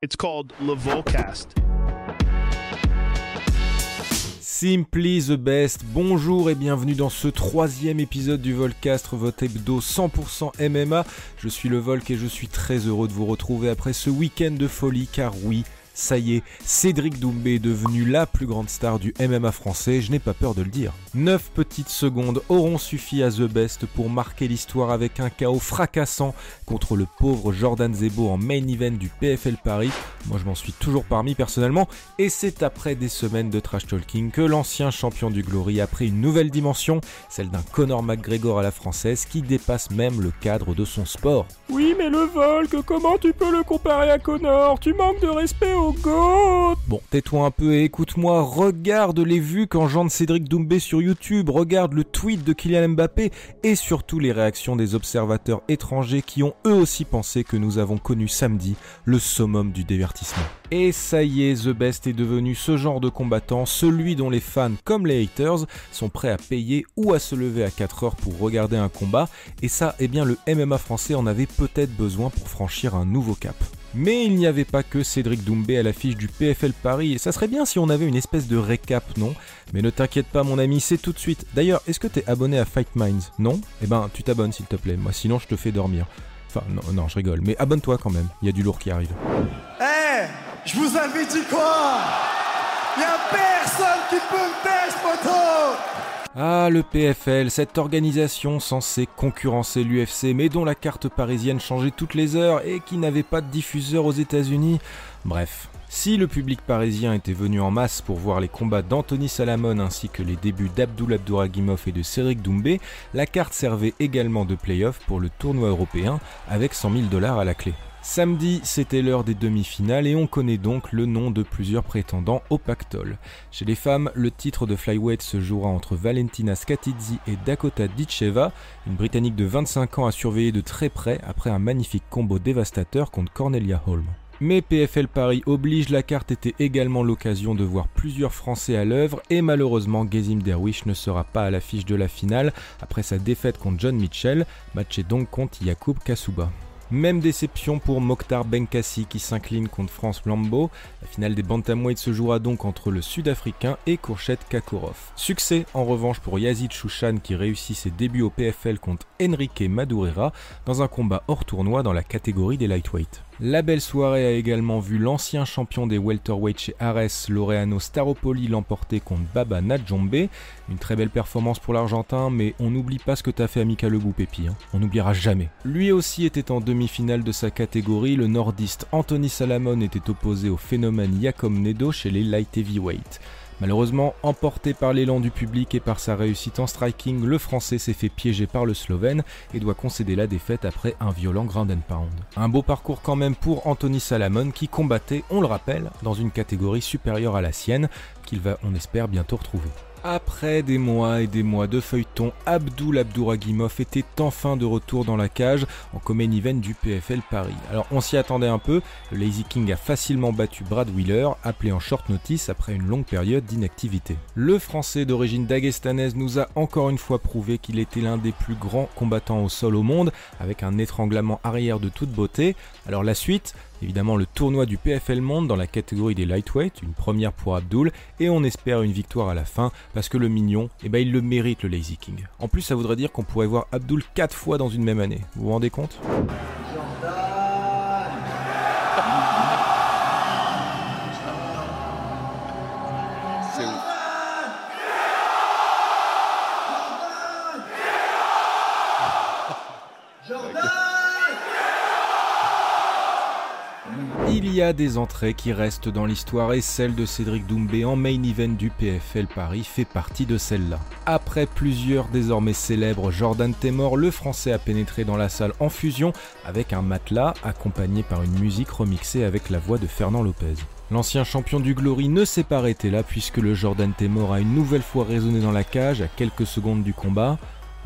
It's called Le Volcast. Simply the best, bonjour et bienvenue dans ce troisième épisode du Volcast, votre hebdo 100% MMA. Je suis le Volk et je suis très heureux de vous retrouver après ce week-end de folie car oui, ça y est, Cédric Doumbé est devenu la plus grande star du MMA français, je n'ai pas peur de le dire. 9 petites secondes auront suffi à The Best pour marquer l'histoire avec un chaos fracassant contre le pauvre Jordan Zebo en main event du PFL Paris. Moi je m'en suis toujours parmi personnellement, et c'est après des semaines de trash talking que l'ancien champion du Glory a pris une nouvelle dimension, celle d'un Conor McGregor à la française qui dépasse même le cadre de son sport. Oui mais le Volk, comment tu peux le comparer à Conor? Tu manques de respect au Bon, tais-toi un peu et écoute-moi, regarde les vues qu'engendre Cédric Doumbé sur YouTube, regarde le tweet de Kylian Mbappé et surtout les réactions des observateurs étrangers qui ont eux aussi pensé que nous avons connu samedi le summum du divertissement. Et ça y est, The Best est devenu ce genre de combattant, celui dont les fans comme les haters sont prêts à payer ou à se lever à 4 heures pour regarder un combat, et ça, eh bien le MMA français en avait peut-être besoin pour franchir un nouveau cap. Mais il n'y avait pas que Cédric Doumbé à l'affiche du PFL Paris, et ça serait bien si on avait une espèce de récap, non? Mais ne t'inquiète pas mon ami, c'est tout de suite. D'ailleurs, est-ce que t'es abonné à Fight Minds? Non? Eh ben, tu t'abonnes s'il te plaît, moi sinon je te fais dormir. Enfin, non, non, je rigole, mais abonne-toi quand même, il y a du lourd qui arrive. Eh Je vous avais dit quoi Y'a personne qui peut me tester, poteau ah, le PFL, cette organisation censée concurrencer l'UFC, mais dont la carte parisienne changeait toutes les heures et qui n'avait pas de diffuseur aux États-Unis. Bref. Si le public parisien était venu en masse pour voir les combats d'Anthony Salamon ainsi que les débuts d'Abdul Abdouragimov et de Cédric Doumbé, la carte servait également de playoff pour le tournoi européen avec 100 000 dollars à la clé. Samedi, c'était l'heure des demi-finales et on connaît donc le nom de plusieurs prétendants au pactole. Chez les femmes, le titre de flyweight se jouera entre Valentina Skatidzi et Dakota Ditcheva, une Britannique de 25 ans à surveiller de très près après un magnifique combo dévastateur contre Cornelia Holm. Mais PFL Paris oblige, la carte était également l'occasion de voir plusieurs Français à l'œuvre et malheureusement Gezim Derwish ne sera pas à l'affiche de la finale après sa défaite contre John Mitchell, matché donc contre Yacoub Kasuba. Même déception pour Mokhtar Benkassi qui s'incline contre France Lambeau. La finale des Bantamweight se jouera donc entre le Sud-Africain et Kourchet Kakourov. Succès en revanche pour Yazid Chouchan qui réussit ses débuts au PFL contre Enrique Madureira dans un combat hors tournoi dans la catégorie des lightweight. La belle soirée a également vu l'ancien champion des welterweight chez Ares, Laureano Staropoli, l'emporter contre Baba Nadjombe. Une très belle performance pour l'Argentin, mais on n'oublie pas ce que t'as fait à Mika Lebou, Pépi. Hein. On n'oubliera jamais. Lui aussi était en demi-finale de sa catégorie. Le nordiste Anthony Salamon était opposé au phénomène Jacob Nedo chez les light heavyweight. Malheureusement, emporté par l'élan du public et par sa réussite en striking, le français s'est fait piéger par le slovène et doit concéder la défaite après un violent ground and pound. Un beau parcours quand même pour Anthony Salamon qui combattait, on le rappelle, dans une catégorie supérieure à la sienne, qu'il va, on espère, bientôt retrouver. Après des mois et des mois de feuilleton, Abdul Abdouragimov était enfin de retour dans la cage en common event du PFL Paris. Alors on s'y attendait un peu, le Lazy King a facilement battu Brad Wheeler, appelé en short notice après une longue période d'inactivité. Le français d'origine dagestanaise nous a encore une fois prouvé qu'il était l'un des plus grands combattants au sol au monde, avec un étranglement arrière de toute beauté. Alors la suite, Évidemment, le tournoi du PFL Monde dans la catégorie des lightweight, une première pour Abdul, et on espère une victoire à la fin parce que le mignon, eh ben, il le mérite le Lazy King. En plus, ça voudrait dire qu'on pourrait voir Abdul 4 fois dans une même année. Vous vous rendez compte? Il y a des entrées qui restent dans l'histoire et celle de Cédric Doumbé en main event du PFL Paris fait partie de celle-là. Après plusieurs désormais célèbres Jordan Temor, le français a pénétré dans la salle en fusion avec un matelas accompagné par une musique remixée avec la voix de Fernand Lopez. L'ancien champion du Glory ne s'est pas arrêté là puisque le Jordan Temor a une nouvelle fois résonné dans la cage à quelques secondes du combat.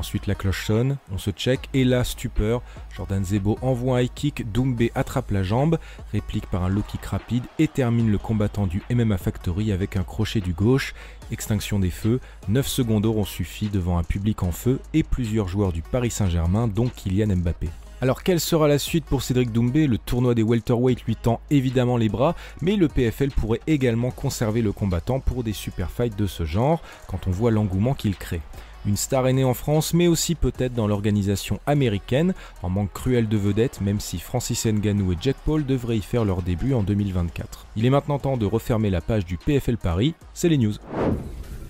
Ensuite, la cloche sonne, on se check et là, stupeur. Jordan Zebo envoie un high kick, Doumbé attrape la jambe, réplique par un low kick rapide et termine le combattant du MMA Factory avec un crochet du gauche. Extinction des feux, 9 secondes auront suffi devant un public en feu et plusieurs joueurs du Paris Saint-Germain, dont Kylian Mbappé. Alors quelle sera la suite pour Cédric Doumbé? Le tournoi des welterweight lui tend évidemment les bras, mais le PFL pourrait également conserver le combattant pour des super fights de ce genre, quand on voit l'engouement qu'il crée. Une star est née en France, mais aussi peut-être dans l'organisation américaine, en manque cruel de vedettes, même si Francis Ngannou et Jack Paul devraient y faire leur début en 2024. Il est maintenant temps de refermer la page du PFL Paris, c'est les news.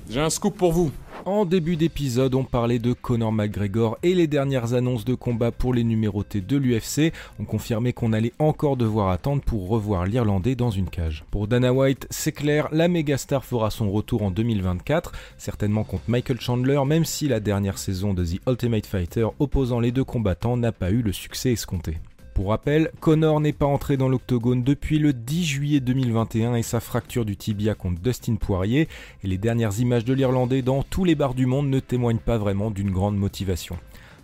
J'ai un scoop pour vous. En début d'épisode, on parlait de Conor McGregor et les dernières annonces de combat pour les numérotés de l'UFC ont confirmé qu'on allait encore devoir attendre pour revoir l'Irlandais dans une cage. Pour Dana White, c'est clair, la mégastar fera son retour en 2024, certainement contre Michael Chandler, même si la dernière saison de The Ultimate Fighter opposant les deux combattants n'a pas eu le succès escompté. Pour rappel, Connor n'est pas entré dans l'octogone depuis le 10 juillet 2021 et sa fracture du tibia contre Dustin Poirier et les dernières images de l'Irlandais dans tous les bars du monde ne témoignent pas vraiment d'une grande motivation.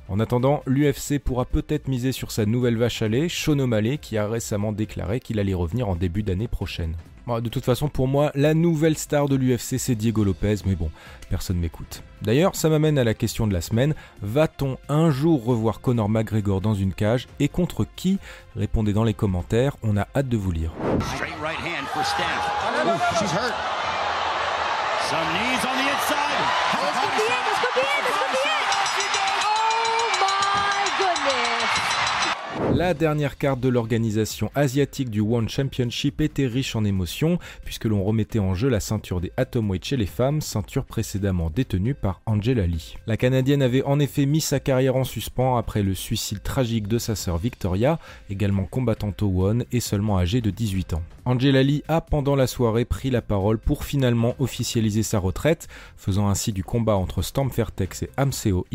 En attendant, l'UFC pourra peut-être miser sur sa nouvelle vache à lait, Sean O'Malley, qui a récemment déclaré qu'il allait revenir en début d'année prochaine. De toute façon, pour moi, la nouvelle star de l'UFC, c'est Diego Lopez, mais bon, personne m'écoute. D'ailleurs, ça m'amène à la question de la semaine. Va-t-on un jour revoir Conor McGregor dans une cage et contre qui? Répondez dans les commentaires, on a hâte de vous lire. La dernière carte de l'organisation asiatique du One Championship était riche en émotions, puisque l'on remettait en jeu la ceinture des Atomweight chez les femmes, ceinture précédemment détenue par Angela Lee. La Canadienne avait en effet mis sa carrière en suspens après le suicide tragique de sa sœur Victoria, également combattante au One et seulement âgée de 18 ans. Angela Lee a pendant la soirée pris la parole pour finalement officialiser sa retraite, faisant ainsi du combat entre Storm Fairtex et Amseo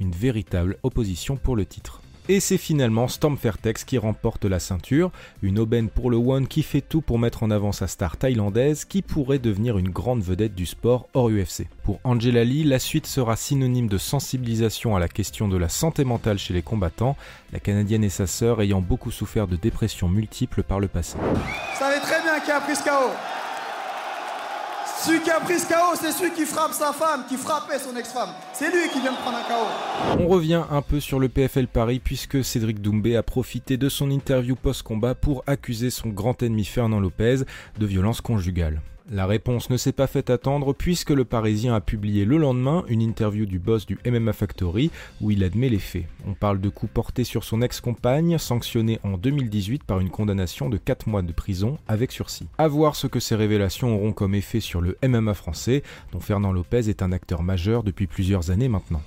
une véritable opposition pour le titre. Et c'est finalement Storm Fairtex qui remporte la ceinture, une aubaine pour le One qui fait tout pour mettre en avant sa star thaïlandaise qui pourrait devenir une grande vedette du sport hors UFC. Pour Angela Lee, la suite sera synonyme de sensibilisation à la question de la santé mentale chez les combattants, la Canadienne et sa sœur ayant beaucoup souffert de dépressions multiples par le passé. Très bien qui celui qui a pris ce KO, c'est celui qui frappe sa femme, qui frappait son ex-femme. C'est lui qui vient de prendre un KO. On revient un peu sur le PFL Paris puisque Cédric Doumbé a profité de son interview post-combat pour accuser son grand ennemi Fernand Lopez de violence conjugale. La réponse ne s'est pas fait attendre puisque le Parisien a publié le lendemain une interview du boss du MMA Factory où il admet les faits. On parle de coups portés sur son ex-compagne, sanctionné en 2018 par une condamnation de 4 mois de prison avec sursis. A voir ce que ces révélations auront comme effet sur le MMA français, dont Fernand Lopez est un acteur majeur depuis plusieurs années maintenant.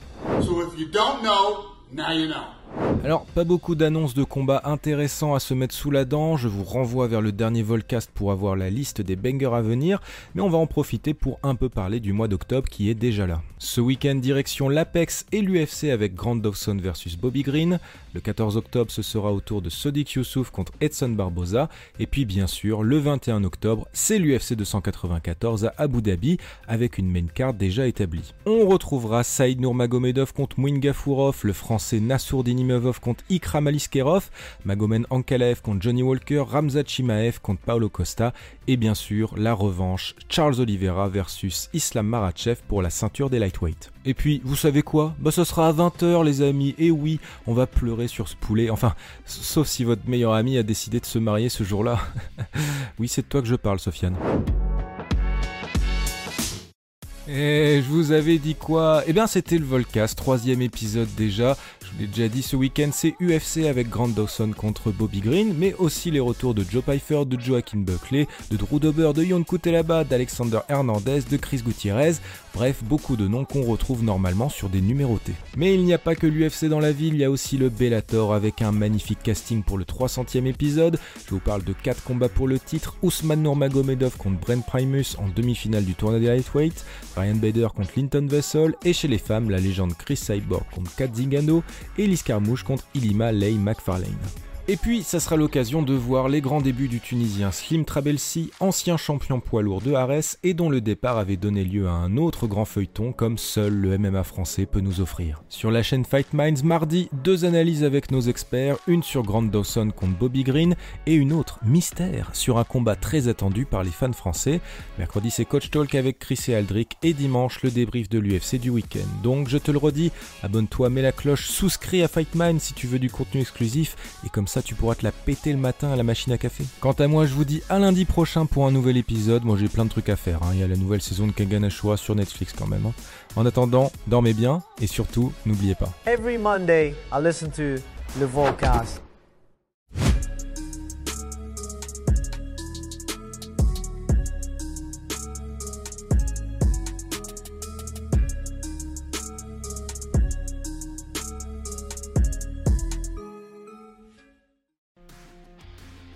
Alors, pas beaucoup d'annonces de combats intéressants à se mettre sous la dent, je vous renvoie vers le dernier Volcast pour avoir la liste des bangers à venir, mais on va en profiter pour un peu parler du mois d'octobre qui est déjà là. Ce week-end, direction l'Apex et l'UFC avec Grant Dawson versus Bobby Green. Le 14 octobre, ce sera au tour de Sodik Youssouf contre Edson Barboza. Et puis, bien sûr, le 21 octobre, c'est l'UFC 294 à Abu Dhabi avec une main card déjà établie. On retrouvera Saïd Nurmagomedov contre Mouin Gafurov, le français Nassour Dinimov contre Ikram Aliskerov, Magomen Ankalaev contre Johnny Walker, Ramzat Chimaev contre Paulo Costa et bien sûr la revanche Charles Oliveira versus Islam Marachev pour la ceinture des lightweight. Et puis, vous savez quoi? Bah ce sera à 20h les amis, et oui, on va pleurer sur ce poulet, enfin, sauf si votre meilleur ami a décidé de se marier ce jour-là. oui, c'est de toi que je parle, Sofiane. Et je vous avais dit quoi? Eh bien c'était le Volcast, troisième épisode déjà. Déjà dit ce week-end, c'est UFC avec Grant Dawson contre Bobby Green, mais aussi les retours de Joe Pfeiffer, de Joaquin Buckley, de Drew Dober, de Yon Kutelaba, d'Alexander Hernandez, de Chris Gutierrez, bref, beaucoup de noms qu'on retrouve normalement sur des numérotés. Mais il n'y a pas que l'UFC dans la ville, il y a aussi le Bellator avec un magnifique casting pour le 300e épisode. Je vous parle de 4 combats pour le titre, Ousmane Nurmagomedov contre Brent Primus en demi-finale du tournoi des lightweight, Ryan Bader contre Linton Vessel, et chez les femmes, la légende Chris Cyborg contre Kat Zingano et Liz Carmouche contre Ilima Lay McFarlane. Et puis, ça sera l'occasion de voir les grands débuts du Tunisien Slim Trabelsi, ancien champion poids lourd de Arès et dont le départ avait donné lieu à un autre grand feuilleton comme seul le MMA français peut nous offrir. Sur la chaîne Fight Minds, mardi, deux analyses avec nos experts, une sur Grant Dawson contre Bobby Green et une autre mystère sur un combat très attendu par les fans français. Mercredi, c'est Coach Talk avec Chris et Aldric et dimanche, le débrief de l'UFC du week-end. Donc, je te le redis, abonne-toi, mets la cloche, souscris à Fight Minds si tu veux du contenu exclusif et comme ça tu pourras te la péter le matin à la machine à café. Quant à moi, je vous dis à lundi prochain pour un nouvel épisode. Moi j'ai plein de trucs à faire. Hein. Il y a la nouvelle saison de Kengan Ashura sur Netflix quand même. Hein. En attendant, dormez bien et surtout, n'oubliez pas.